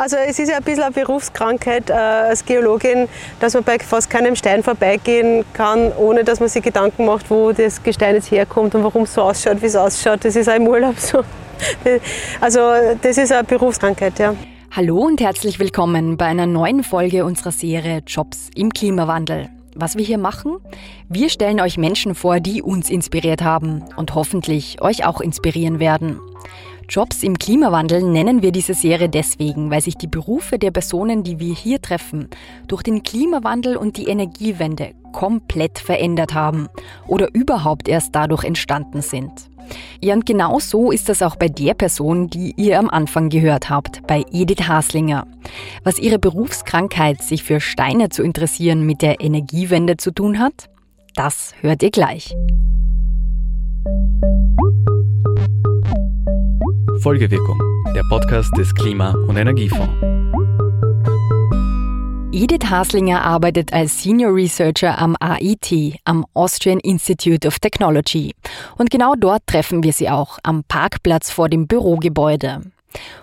Also es ist ja ein bisschen eine Berufskrankheit äh, als Geologin, dass man bei fast keinem Stein vorbeigehen kann, ohne dass man sich Gedanken macht, wo das Gestein jetzt herkommt und warum es so ausschaut, wie es ausschaut. Das ist auch im Urlaub so. Also das ist eine Berufskrankheit, ja. Hallo und herzlich willkommen bei einer neuen Folge unserer Serie Jobs im Klimawandel. Was wir hier machen? Wir stellen euch Menschen vor, die uns inspiriert haben und hoffentlich euch auch inspirieren werden. Jobs im Klimawandel nennen wir diese Serie deswegen, weil sich die Berufe der Personen, die wir hier treffen, durch den Klimawandel und die Energiewende komplett verändert haben oder überhaupt erst dadurch entstanden sind. Ja, und genau so ist das auch bei der Person, die ihr am Anfang gehört habt, bei Edith Haslinger. Was ihre Berufskrankheit, sich für Steine zu interessieren, mit der Energiewende zu tun hat, das hört ihr gleich. Folgewirkung, der Podcast des Klima- und Energiefonds. Edith Haslinger arbeitet als Senior Researcher am AIT, am Austrian Institute of Technology. Und genau dort treffen wir sie auch, am Parkplatz vor dem Bürogebäude.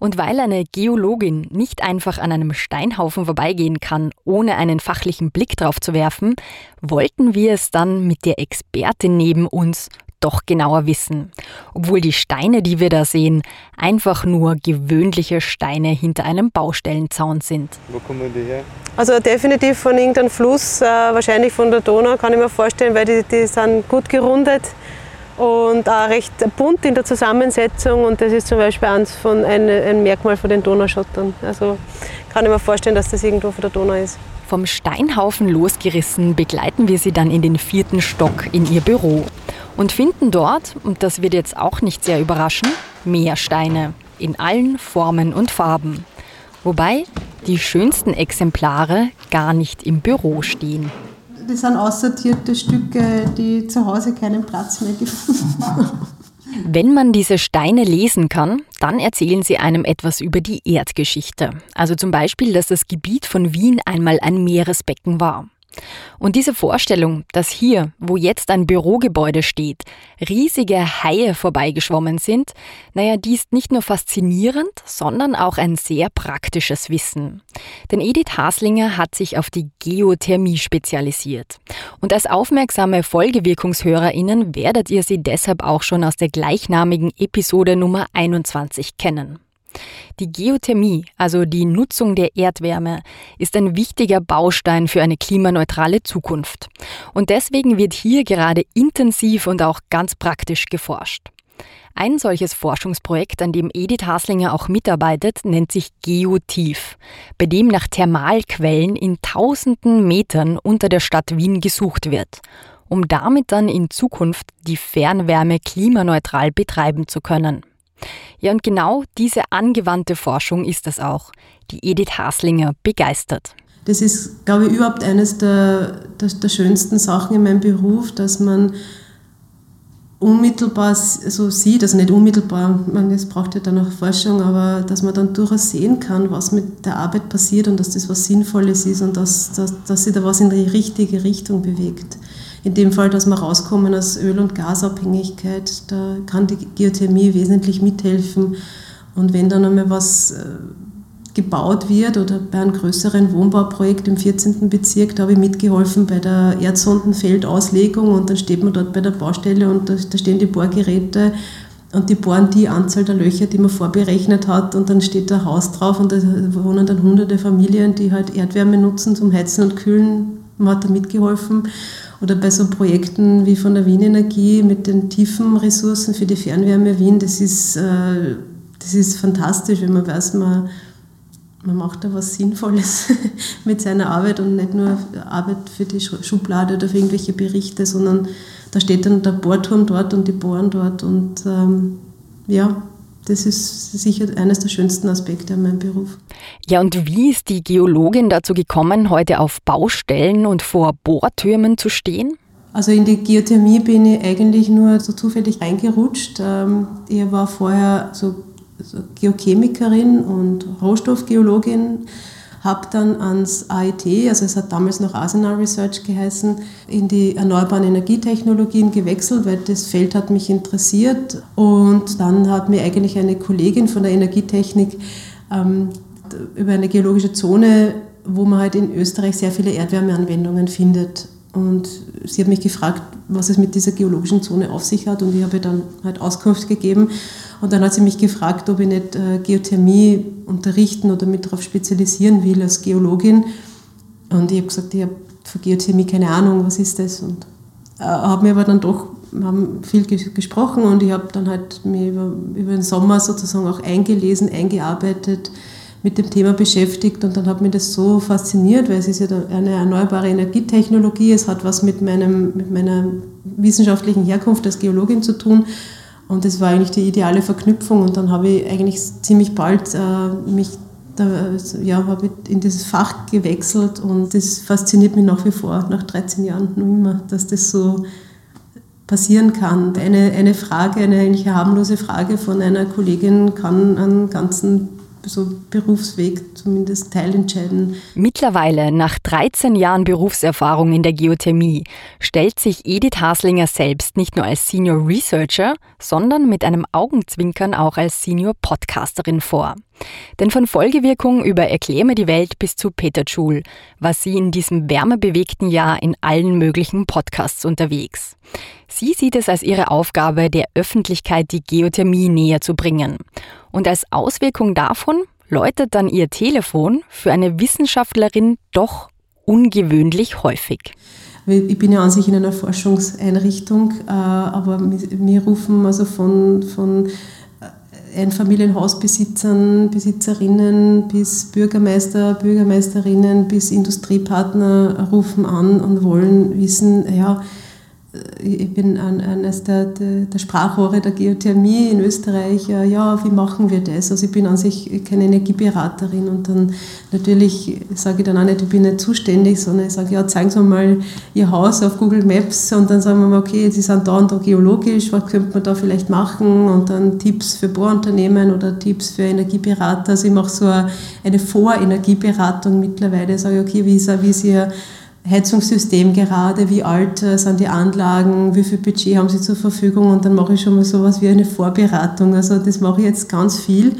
Und weil eine Geologin nicht einfach an einem Steinhaufen vorbeigehen kann, ohne einen fachlichen Blick drauf zu werfen, wollten wir es dann mit der Expertin neben uns doch genauer wissen. Obwohl die Steine, die wir da sehen, einfach nur gewöhnliche Steine hinter einem Baustellenzaun sind. Wo kommen die her? Also definitiv von irgendeinem Fluss, äh, wahrscheinlich von der Donau, kann ich mir vorstellen, weil die, die sind gut gerundet und auch recht bunt in der Zusammensetzung und das ist zum Beispiel eins von ein, ein Merkmal von den Donauschottern. Also kann ich mir vorstellen, dass das irgendwo von der Donau ist. Vom Steinhaufen losgerissen begleiten wir sie dann in den vierten Stock in ihr Büro und finden dort, und das wird jetzt auch nicht sehr überraschen, mehr Steine in allen Formen und Farben. Wobei die schönsten Exemplare gar nicht im Büro stehen. Das sind aussortierte Stücke, die zu Hause keinen Platz mehr gefunden haben. Wenn man diese Steine lesen kann, dann erzählen sie einem etwas über die Erdgeschichte. Also zum Beispiel, dass das Gebiet von Wien einmal ein Meeresbecken war. Und diese Vorstellung, dass hier, wo jetzt ein Bürogebäude steht, riesige Haie vorbeigeschwommen sind, naja, die ist nicht nur faszinierend, sondern auch ein sehr praktisches Wissen. Denn Edith Haslinger hat sich auf die Geothermie spezialisiert. Und als aufmerksame Folgewirkungshörerinnen werdet ihr sie deshalb auch schon aus der gleichnamigen Episode Nummer 21 kennen. Die Geothermie, also die Nutzung der Erdwärme, ist ein wichtiger Baustein für eine klimaneutrale Zukunft. Und deswegen wird hier gerade intensiv und auch ganz praktisch geforscht. Ein solches Forschungsprojekt, an dem Edith Haslinger auch mitarbeitet, nennt sich Geotief, bei dem nach Thermalquellen in tausenden Metern unter der Stadt Wien gesucht wird, um damit dann in Zukunft die Fernwärme klimaneutral betreiben zu können. Ja, und genau diese angewandte Forschung ist es auch, die Edith Haslinger begeistert. Das ist, glaube ich, überhaupt eines der, der, der schönsten Sachen in meinem Beruf, dass man unmittelbar so sieht, also nicht unmittelbar, man, das braucht ja dann auch Forschung, aber dass man dann durchaus sehen kann, was mit der Arbeit passiert und dass das was Sinnvolles ist und dass, dass, dass sich da was in die richtige Richtung bewegt in dem Fall, dass wir rauskommen aus Öl- und Gasabhängigkeit, da kann die Geothermie wesentlich mithelfen. Und wenn dann einmal was äh, gebaut wird oder bei einem größeren Wohnbauprojekt im 14. Bezirk, da habe ich mitgeholfen bei der Erdsondenfeldauslegung und dann steht man dort bei der Baustelle und da, da stehen die Bohrgeräte und die bohren die Anzahl der Löcher, die man vorberechnet hat und dann steht da Haus drauf und da wohnen dann hunderte Familien, die halt Erdwärme nutzen zum Heizen und Kühlen. Man hat da mitgeholfen oder bei so Projekten wie von der Wien Energie mit den tiefen Ressourcen für die Fernwärme Wien, das ist, äh, das ist fantastisch, wenn man weiß, man, man macht da was Sinnvolles mit seiner Arbeit und nicht nur Arbeit für die Schublade oder für irgendwelche Berichte, sondern da steht dann der Bohrturm dort und die bohren dort und ähm, ja, das ist sicher eines der schönsten Aspekte an meinem Beruf. Ja, und wie ist die Geologin dazu gekommen, heute auf Baustellen und vor Bohrtürmen zu stehen? Also in die Geothermie bin ich eigentlich nur so zufällig reingerutscht. Ähm, ich war vorher so Geochemikerin und Rohstoffgeologin habe dann ans AIT, also es hat damals noch Arsenal Research geheißen, in die erneuerbaren Energietechnologien gewechselt, weil das Feld hat mich interessiert. Und dann hat mir eigentlich eine Kollegin von der Energietechnik ähm, über eine geologische Zone, wo man halt in Österreich sehr viele Erdwärmeanwendungen findet. Und sie hat mich gefragt, was es mit dieser geologischen Zone auf sich hat und ich habe dann halt Auskunft gegeben. Und dann hat sie mich gefragt, ob ich nicht äh, Geothermie unterrichten oder mit darauf spezialisieren will als Geologin. Und ich habe gesagt, ich habe von Geothermie keine Ahnung, was ist das? Und äh, habe mir aber dann doch haben viel gesprochen und ich habe dann halt mir über, über den Sommer sozusagen auch eingelesen, eingearbeitet, mit dem Thema beschäftigt und dann hat mich das so fasziniert, weil es ist ja eine erneuerbare Energietechnologie, es hat was mit, meinem, mit meiner wissenschaftlichen Herkunft als Geologin zu tun und das war eigentlich die ideale Verknüpfung und dann habe ich eigentlich ziemlich bald äh, mich da, ja, habe in dieses Fach gewechselt und das fasziniert mich nach wie vor, nach 13 Jahren noch immer, dass das so passieren kann. Eine, eine Frage, eine eigentlich harmlose Frage von einer Kollegin kann einen ganzen so Berufsweg zumindest teilentscheiden. Mittlerweile, nach 13 Jahren Berufserfahrung in der Geothermie, stellt sich Edith Haslinger selbst nicht nur als Senior Researcher, sondern mit einem Augenzwinkern auch als Senior Podcasterin vor. Denn von Folgewirkung über Erklär mir die Welt bis zu Peter Schul war sie in diesem wärmebewegten Jahr in allen möglichen Podcasts unterwegs. Sie sieht es als ihre Aufgabe, der Öffentlichkeit die Geothermie näher zu bringen. Und als Auswirkung davon läutet dann ihr Telefon für eine Wissenschaftlerin doch ungewöhnlich häufig. Ich bin ja an sich in einer Forschungseinrichtung, äh, aber wir rufen also von, von Einfamilienhausbesitzern, Besitzerinnen bis Bürgermeister, Bürgermeisterinnen bis Industriepartner rufen an und wollen wissen, ja, ich bin eines der, der, der, Sprachrohre der Geothermie in Österreich. Ja, wie machen wir das? Also ich bin an sich keine Energieberaterin und dann natürlich sage ich dann auch nicht, ich bin nicht zuständig, sondern ich sage, ja, zeigen Sie mal Ihr Haus auf Google Maps und dann sagen wir mal, okay, Sie sind da und da geologisch, was könnte man da vielleicht machen und dann Tipps für Bohrunternehmen oder Tipps für Energieberater. Also ich mache so eine Vorenergieberatung mittlerweile, ich sage, okay, wie ist, wie ist Ihr Heizungssystem gerade, wie alt äh, sind die Anlagen, wie viel Budget haben sie zur Verfügung und dann mache ich schon mal sowas wie eine Vorberatung. Also das mache ich jetzt ganz viel.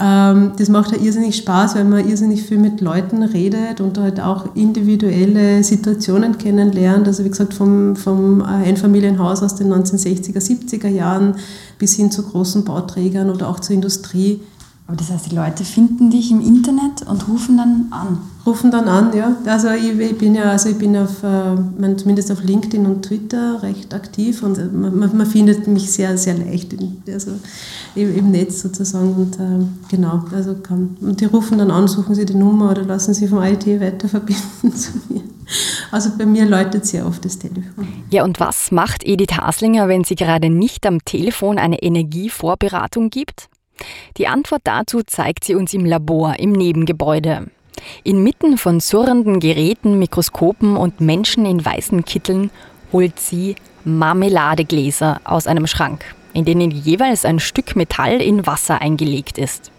Ähm, das macht ja irrsinnig Spaß, weil man irrsinnig viel mit Leuten redet und halt auch individuelle Situationen kennenlernt. Also wie gesagt, vom, vom Einfamilienhaus aus den 1960er, 70er Jahren bis hin zu großen Bauträgern oder auch zur Industrie. Aber das heißt, die Leute finden dich im Internet und rufen dann an? Rufen dann an, ja. Also ich, ich bin ja, also ich bin auf, äh, zumindest auf LinkedIn und Twitter recht aktiv und äh, man, man findet mich sehr, sehr leicht in, also im, im, Netz sozusagen. Und äh, genau, also kann, und die rufen dann an, suchen sie die Nummer oder lassen sie vom IT weiter verbinden zu mir. Also bei mir läutet sehr oft das Telefon. Ja, und was macht Edith Haslinger, wenn sie gerade nicht am Telefon eine Energievorberatung gibt? Die Antwort dazu zeigt sie uns im Labor im Nebengebäude. Inmitten von surrenden Geräten, Mikroskopen und Menschen in weißen Kitteln holt sie Marmeladegläser aus einem Schrank, in denen jeweils ein Stück Metall in Wasser eingelegt ist.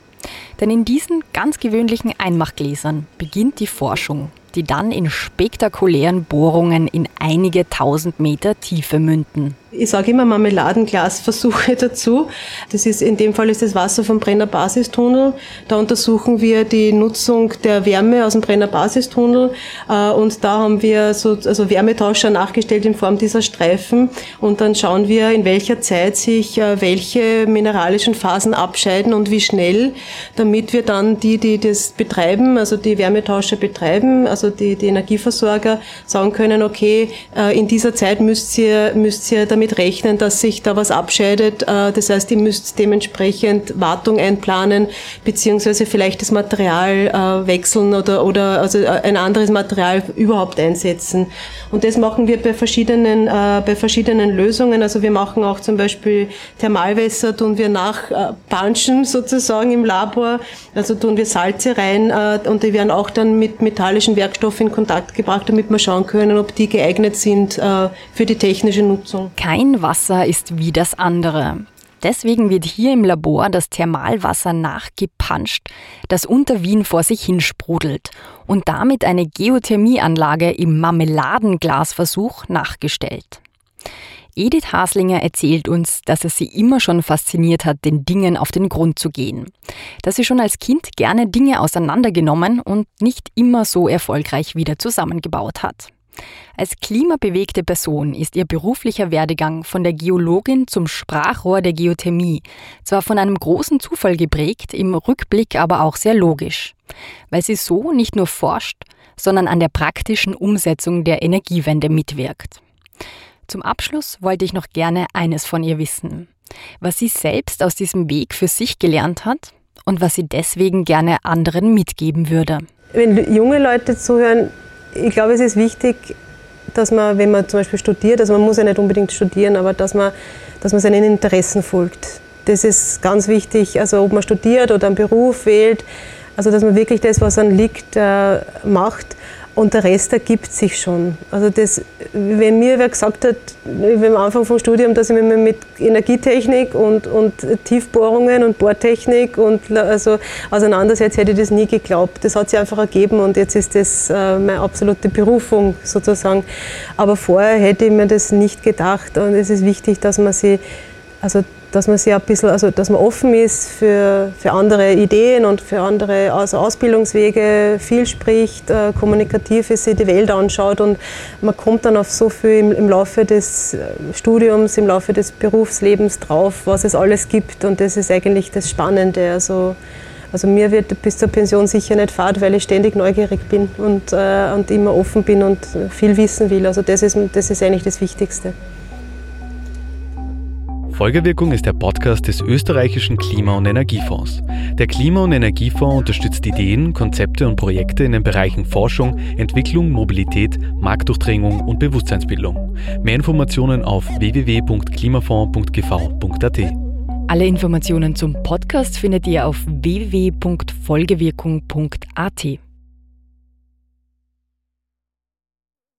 Denn in diesen ganz gewöhnlichen Einmachgläsern beginnt die Forschung, die dann in spektakulären Bohrungen in einige tausend Meter Tiefe münden. Ich sage immer Marmeladenglasversuche dazu. Das ist, in dem Fall ist das Wasser vom Brenner Basistunnel. Da untersuchen wir die Nutzung der Wärme aus dem Brenner Basistunnel. Äh, und da haben wir so, also Wärmetauscher nachgestellt in Form dieser Streifen. Und dann schauen wir, in welcher Zeit sich äh, welche mineralischen Phasen abscheiden und wie schnell, damit wir dann die, die das betreiben, also die Wärmetauscher betreiben, also die, die Energieversorger, sagen können, okay, äh, in dieser Zeit müsst ihr, müsst ihr damit damit rechnen, dass sich da was abscheidet. Äh, das heißt, ihr müsst dementsprechend Wartung einplanen, beziehungsweise vielleicht das Material äh, wechseln oder, oder also äh, ein anderes Material überhaupt einsetzen. Und das machen wir bei verschiedenen, bei verschiedenen Lösungen. Also wir machen auch zum Beispiel Thermalwässer, tun wir nachpunchen sozusagen im Labor. Also tun wir Salze rein und die werden auch dann mit metallischen Werkstoffen in Kontakt gebracht, damit wir schauen können, ob die geeignet sind für die technische Nutzung. Kein kein Wasser ist wie das andere. Deswegen wird hier im Labor das Thermalwasser nachgepanscht, das unter Wien vor sich hin sprudelt und damit eine Geothermieanlage im Marmeladenglasversuch nachgestellt. Edith Haslinger erzählt uns, dass es sie immer schon fasziniert hat, den Dingen auf den Grund zu gehen. Dass sie schon als Kind gerne Dinge auseinandergenommen und nicht immer so erfolgreich wieder zusammengebaut hat. Als klimabewegte Person ist ihr beruflicher Werdegang von der Geologin zum Sprachrohr der Geothermie zwar von einem großen Zufall geprägt, im Rückblick aber auch sehr logisch, weil sie so nicht nur forscht, sondern an der praktischen Umsetzung der Energiewende mitwirkt. Zum Abschluss wollte ich noch gerne eines von ihr wissen, was sie selbst aus diesem Weg für sich gelernt hat und was sie deswegen gerne anderen mitgeben würde. Wenn junge Leute zuhören, ich glaube, es ist wichtig, dass man, wenn man zum Beispiel studiert, also man muss ja nicht unbedingt studieren, aber dass man, dass man seinen Interessen folgt. Das ist ganz wichtig, also ob man studiert oder einen Beruf wählt, also dass man wirklich das, was einem liegt, äh, macht und der Rest ergibt sich schon. Also das, wenn mir wer gesagt hat, am Anfang vom Studium, dass ich mich mit Energietechnik und, und Tiefbohrungen und Bohrtechnik und also auseinandersetze, hätte ich das nie geglaubt. Das hat sich einfach ergeben und jetzt ist das äh, meine absolute Berufung sozusagen. Aber vorher hätte ich mir das nicht gedacht und es ist wichtig, dass man sie also dass man sich ein bisschen, also dass man offen ist für, für andere Ideen und für andere also Ausbildungswege, viel spricht, äh, kommunikativ ist, sich die Welt anschaut und man kommt dann auf so viel im, im, Laufe des äh, Studiums, im Laufe des Berufslebens drauf, was es alles gibt und das ist eigentlich das Spannende. Also, also mir wird bis zur Pension sicher nicht fad, weil ich ständig neugierig bin und, äh, und immer offen bin und viel wissen will. Also das ist, das ist eigentlich das Wichtigste. Folgewirkung ist der Podcast des österreichischen Klima- und Energiefonds. Der Klima- und Energiefonds unterstützt Ideen, Konzepte und Projekte in den Bereichen Forschung, Entwicklung, Mobilität, Marktdurchdringung und Bewusstseinsbildung. Mehr Informationen auf www.klimafonds.gv.at. Alle Informationen zum Podcast findet ihr auf www.folgewirkung.at.